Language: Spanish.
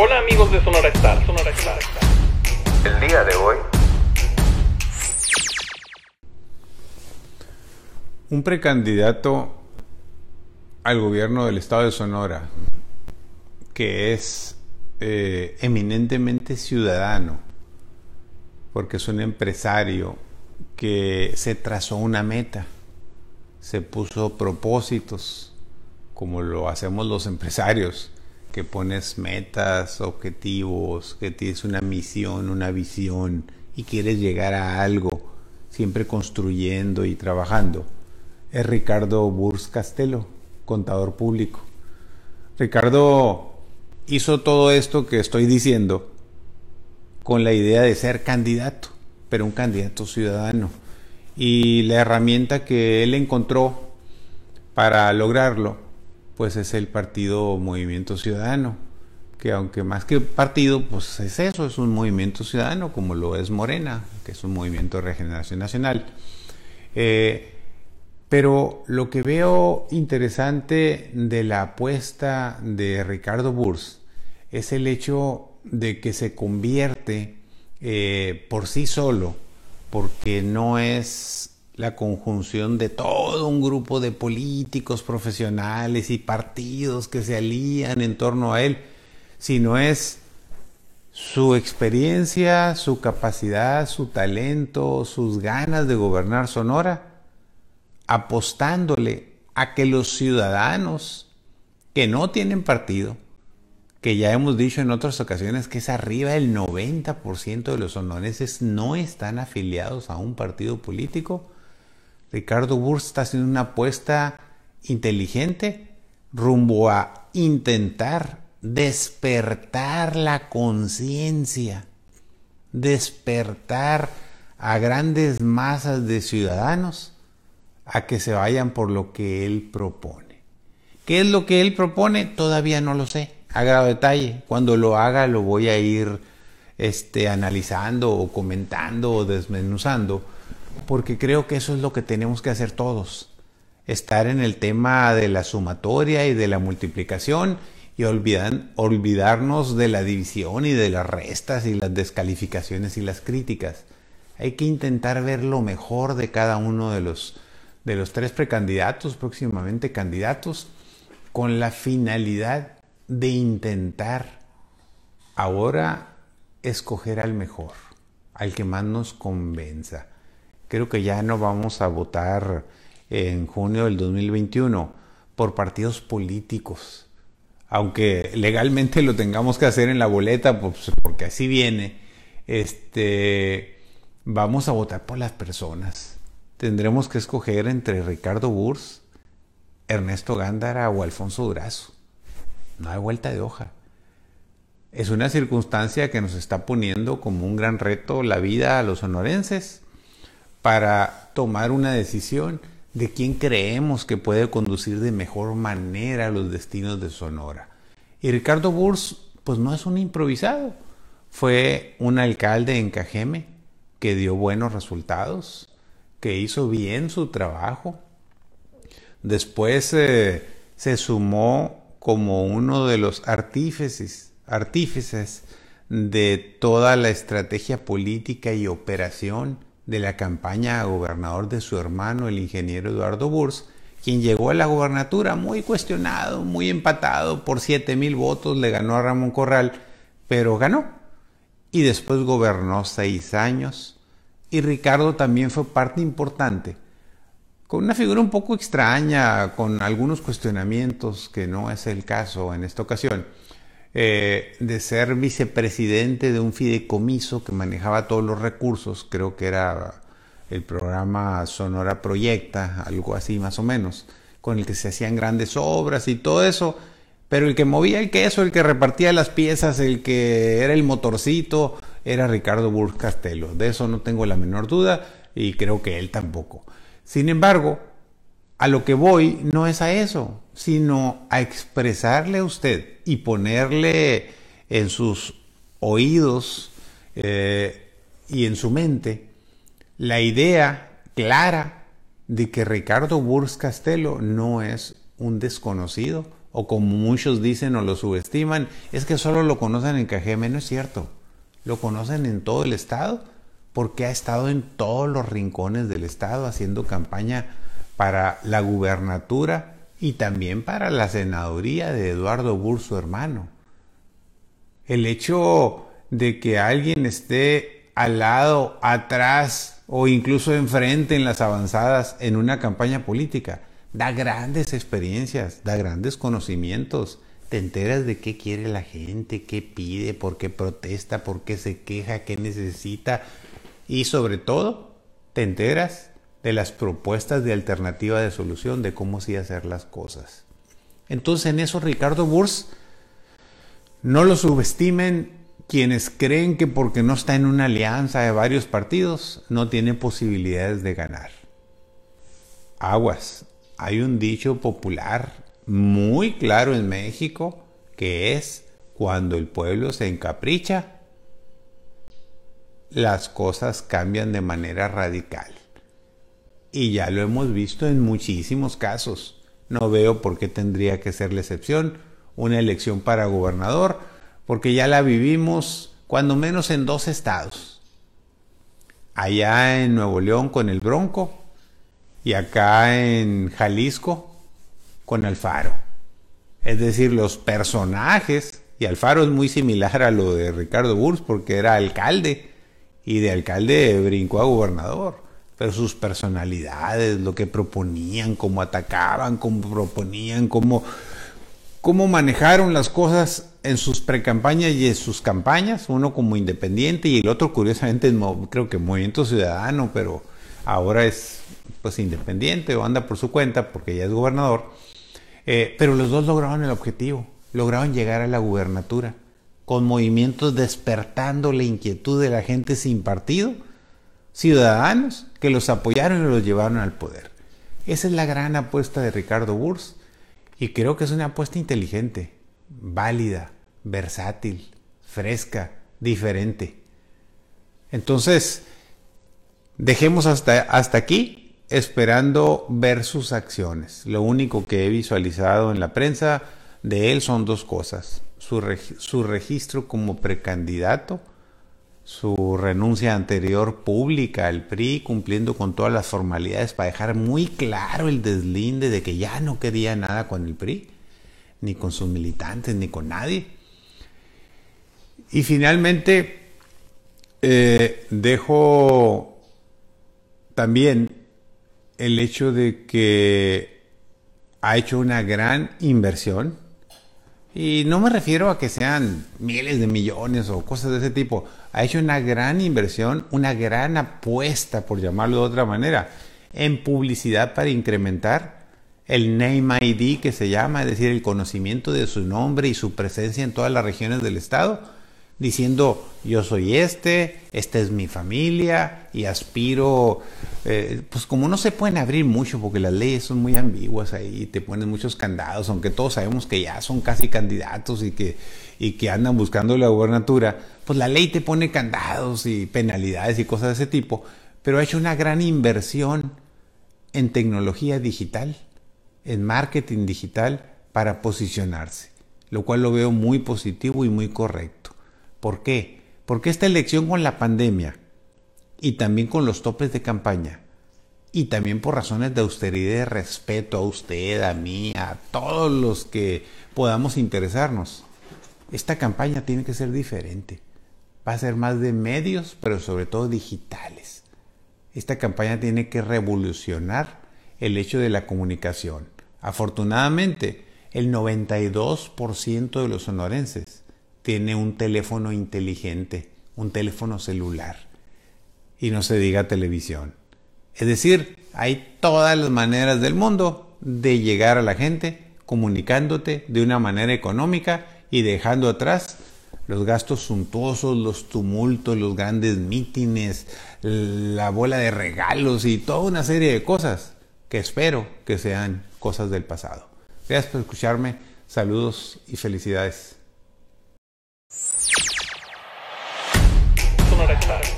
Hola amigos de Sonora Star, Sonora Star. El día de hoy. Un precandidato al gobierno del estado de Sonora que es eh, eminentemente ciudadano, porque es un empresario que se trazó una meta, se puso propósitos, como lo hacemos los empresarios, que pones metas, objetivos, que tienes una misión, una visión y quieres llegar a algo, siempre construyendo y trabajando. Es Ricardo Burs Castelo, contador público. Ricardo hizo todo esto que estoy diciendo con la idea de ser candidato, pero un candidato ciudadano. Y la herramienta que él encontró para lograrlo, pues es el partido Movimiento Ciudadano, que aunque más que partido, pues es eso, es un movimiento ciudadano, como lo es Morena, que es un movimiento de regeneración nacional. Eh, pero lo que veo interesante de la apuesta de Ricardo Burs es el hecho de que se convierte eh, por sí solo, porque no es la conjunción de todo un grupo de políticos profesionales y partidos que se alían en torno a él, sino es su experiencia, su capacidad, su talento, sus ganas de gobernar Sonora apostándole a que los ciudadanos que no tienen partido, que ya hemos dicho en otras ocasiones que es arriba del 90% de los sonorenses no están afiliados a un partido político, Ricardo Burs está haciendo una apuesta inteligente rumbo a intentar despertar la conciencia, despertar a grandes masas de ciudadanos a que se vayan por lo que él propone. ¿Qué es lo que él propone? Todavía no lo sé, a detalle. Cuando lo haga lo voy a ir este, analizando o comentando o desmenuzando, porque creo que eso es lo que tenemos que hacer todos. Estar en el tema de la sumatoria y de la multiplicación y olvidarnos de la división y de las restas y las descalificaciones y las críticas. Hay que intentar ver lo mejor de cada uno de los de los tres precandidatos, próximamente candidatos, con la finalidad de intentar ahora escoger al mejor, al que más nos convenza. Creo que ya no vamos a votar en junio del 2021 por partidos políticos, aunque legalmente lo tengamos que hacer en la boleta, pues, porque así viene, este, vamos a votar por las personas tendremos que escoger entre Ricardo Burs, Ernesto Gándara o Alfonso Durazo. No hay vuelta de hoja. Es una circunstancia que nos está poniendo como un gran reto la vida a los sonorenses para tomar una decisión de quién creemos que puede conducir de mejor manera los destinos de Sonora. Y Ricardo Burs, pues no es un improvisado. Fue un alcalde en Cajeme que dio buenos resultados que hizo bien su trabajo. Después eh, se sumó como uno de los artífices, artífices de toda la estrategia política y operación de la campaña a gobernador de su hermano, el ingeniero Eduardo Burs, quien llegó a la gobernatura muy cuestionado, muy empatado, por siete mil votos le ganó a Ramón Corral, pero ganó. Y después gobernó seis años y Ricardo también fue parte importante, con una figura un poco extraña, con algunos cuestionamientos, que no es el caso en esta ocasión, eh, de ser vicepresidente de un fideicomiso que manejaba todos los recursos, creo que era el programa Sonora Proyecta, algo así más o menos, con el que se hacían grandes obras y todo eso, pero el que movía el queso, el que repartía las piezas, el que era el motorcito, era Ricardo Burr Castelo. De eso no tengo la menor duda y creo que él tampoco. Sin embargo, a lo que voy no es a eso, sino a expresarle a usted y ponerle en sus oídos eh, y en su mente la idea clara de que Ricardo Burs Castelo no es un desconocido o como muchos dicen o lo subestiman, es que solo lo conocen en Cajeme. No es cierto. Lo conocen en todo el estado porque ha estado en todos los rincones del estado haciendo campaña para la gubernatura y también para la senaduría de Eduardo Burr, su hermano. El hecho de que alguien esté al lado, atrás o incluso enfrente en las avanzadas en una campaña política da grandes experiencias, da grandes conocimientos. Te enteras de qué quiere la gente, qué pide, por qué protesta, por qué se queja, qué necesita. Y sobre todo, te enteras de las propuestas de alternativa de solución, de cómo sí hacer las cosas. Entonces en eso Ricardo Burs, no lo subestimen quienes creen que porque no está en una alianza de varios partidos, no tiene posibilidades de ganar. Aguas, hay un dicho popular muy claro en México que es cuando el pueblo se encapricha, las cosas cambian de manera radical. Y ya lo hemos visto en muchísimos casos. No veo por qué tendría que ser la excepción una elección para gobernador, porque ya la vivimos cuando menos en dos estados. Allá en Nuevo León con el Bronco y acá en Jalisco con Alfaro. Es decir, los personajes, y Alfaro es muy similar a lo de Ricardo Burs porque era alcalde y de alcalde brincó a gobernador. Pero sus personalidades, lo que proponían, cómo atacaban, cómo proponían, cómo, cómo manejaron las cosas en sus precampañas y en sus campañas, uno como independiente y el otro curiosamente creo que movimiento ciudadano, pero ahora es pues independiente o anda por su cuenta porque ya es gobernador, eh, pero los dos lograron el objetivo, lograron llegar a la gubernatura con movimientos despertando la inquietud de la gente sin partido, ciudadanos que los apoyaron y los llevaron al poder. Esa es la gran apuesta de Ricardo Burs y creo que es una apuesta inteligente, válida, versátil, fresca, diferente. Entonces, Dejemos hasta, hasta aquí esperando ver sus acciones. Lo único que he visualizado en la prensa de él son dos cosas. Su, su registro como precandidato, su renuncia anterior pública al PRI, cumpliendo con todas las formalidades para dejar muy claro el deslinde de que ya no quería nada con el PRI, ni con sus militantes, ni con nadie. Y finalmente, eh, dejo también el hecho de que ha hecho una gran inversión. Y no me refiero a que sean miles de millones o cosas de ese tipo. Ha hecho una gran inversión, una gran apuesta, por llamarlo de otra manera, en publicidad para incrementar el name ID que se llama, es decir, el conocimiento de su nombre y su presencia en todas las regiones del estado diciendo yo soy este, esta es mi familia y aspiro, eh, pues como no se pueden abrir mucho porque las leyes son muy ambiguas ahí, te ponen muchos candados, aunque todos sabemos que ya son casi candidatos y que, y que andan buscando la gubernatura, pues la ley te pone candados y penalidades y cosas de ese tipo, pero ha hecho una gran inversión en tecnología digital, en marketing digital para posicionarse, lo cual lo veo muy positivo y muy correcto. ¿Por qué? Porque esta elección con la pandemia y también con los topes de campaña y también por razones de austeridad y de respeto a usted, a mí, a todos los que podamos interesarnos, esta campaña tiene que ser diferente. Va a ser más de medios, pero sobre todo digitales. Esta campaña tiene que revolucionar el hecho de la comunicación. Afortunadamente, el 92% de los sonorenses tiene un teléfono inteligente, un teléfono celular, y no se diga televisión. Es decir, hay todas las maneras del mundo de llegar a la gente comunicándote de una manera económica y dejando atrás los gastos suntuosos, los tumultos, los grandes mítines, la bola de regalos y toda una serie de cosas que espero que sean cosas del pasado. Gracias por escucharme, saludos y felicidades. Sonora Clara.